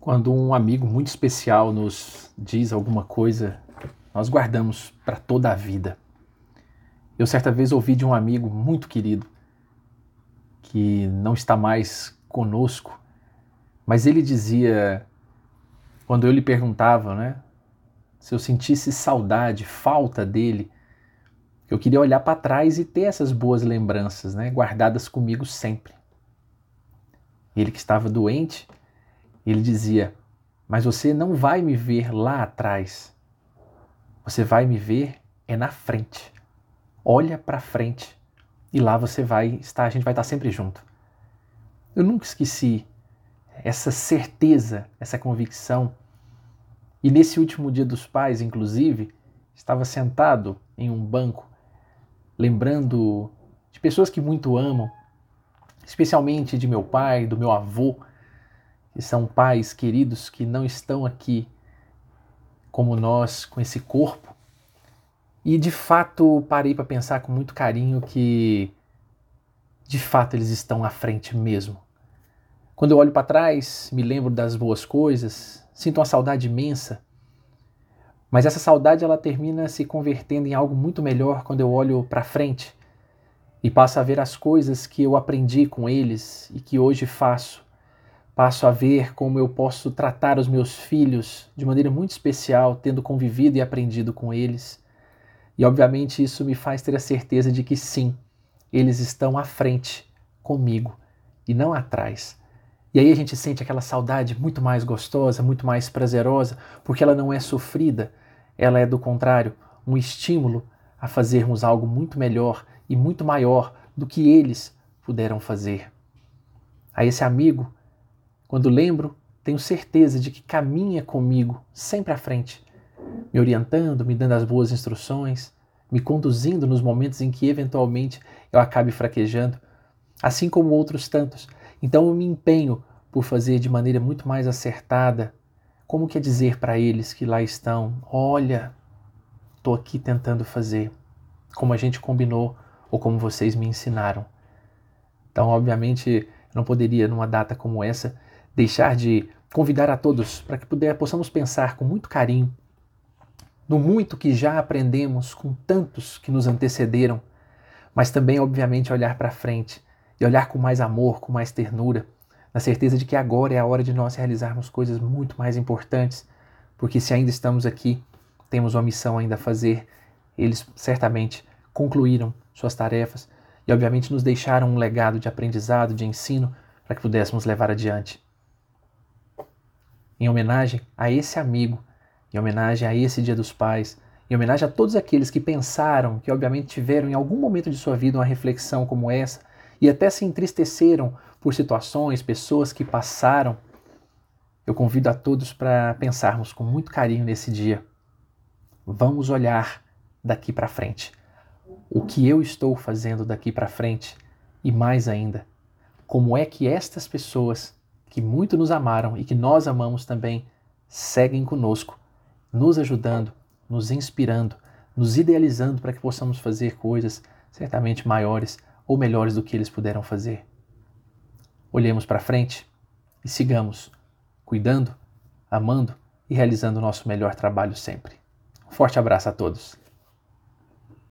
Quando um amigo muito especial nos diz alguma coisa, nós guardamos para toda a vida. Eu certa vez ouvi de um amigo muito querido que não está mais conosco, mas ele dizia, quando eu lhe perguntava, né, se eu sentisse saudade, falta dele, eu queria olhar para trás e ter essas boas lembranças, né, guardadas comigo sempre. Ele que estava doente, ele dizia: Mas você não vai me ver lá atrás. Você vai me ver é na frente. Olha para frente e lá você vai estar, a gente vai estar sempre junto. Eu nunca esqueci essa certeza, essa convicção. E nesse último dia dos pais, inclusive, estava sentado em um banco, lembrando de pessoas que muito amam, especialmente de meu pai, do meu avô, que são pais queridos que não estão aqui como nós, com esse corpo. E de fato parei para pensar com muito carinho que de fato eles estão à frente mesmo. Quando eu olho para trás, me lembro das boas coisas, sinto uma saudade imensa. Mas essa saudade ela termina se convertendo em algo muito melhor quando eu olho para frente e passo a ver as coisas que eu aprendi com eles e que hoje faço. Passo a ver como eu posso tratar os meus filhos de maneira muito especial, tendo convivido e aprendido com eles. E obviamente isso me faz ter a certeza de que sim, eles estão à frente comigo e não atrás. E aí a gente sente aquela saudade muito mais gostosa, muito mais prazerosa, porque ela não é sofrida, ela é do contrário, um estímulo a fazermos algo muito melhor e muito maior do que eles puderam fazer. A esse amigo, quando lembro, tenho certeza de que caminha comigo sempre à frente, me orientando, me dando as boas instruções, me conduzindo nos momentos em que eventualmente eu acabe fraquejando, assim como outros tantos. Então eu me empenho por fazer de maneira muito mais acertada. Como quer dizer para eles que lá estão: olha, estou aqui tentando fazer como a gente combinou ou como vocês me ensinaram. Então, obviamente, não poderia, numa data como essa, deixar de convidar a todos para que puder, possamos pensar com muito carinho no muito que já aprendemos com tantos que nos antecederam, mas também, obviamente, olhar para frente e olhar com mais amor, com mais ternura, na certeza de que agora é a hora de nós realizarmos coisas muito mais importantes, porque se ainda estamos aqui, temos uma missão ainda a fazer, eles certamente concluíram suas tarefas e, obviamente, nos deixaram um legado de aprendizado, de ensino, para que pudéssemos levar adiante. Em homenagem a esse amigo, em homenagem a esse Dia dos Pais, em homenagem a todos aqueles que pensaram, que obviamente tiveram em algum momento de sua vida uma reflexão como essa e até se entristeceram por situações, pessoas que passaram, eu convido a todos para pensarmos com muito carinho nesse dia. Vamos olhar daqui para frente o que eu estou fazendo daqui para frente e mais ainda, como é que estas pessoas que muito nos amaram e que nós amamos também seguem conosco, nos ajudando, nos inspirando, nos idealizando para que possamos fazer coisas certamente maiores ou melhores do que eles puderam fazer. Olhemos para frente e sigamos cuidando, amando e realizando o nosso melhor trabalho sempre. Um forte abraço a todos.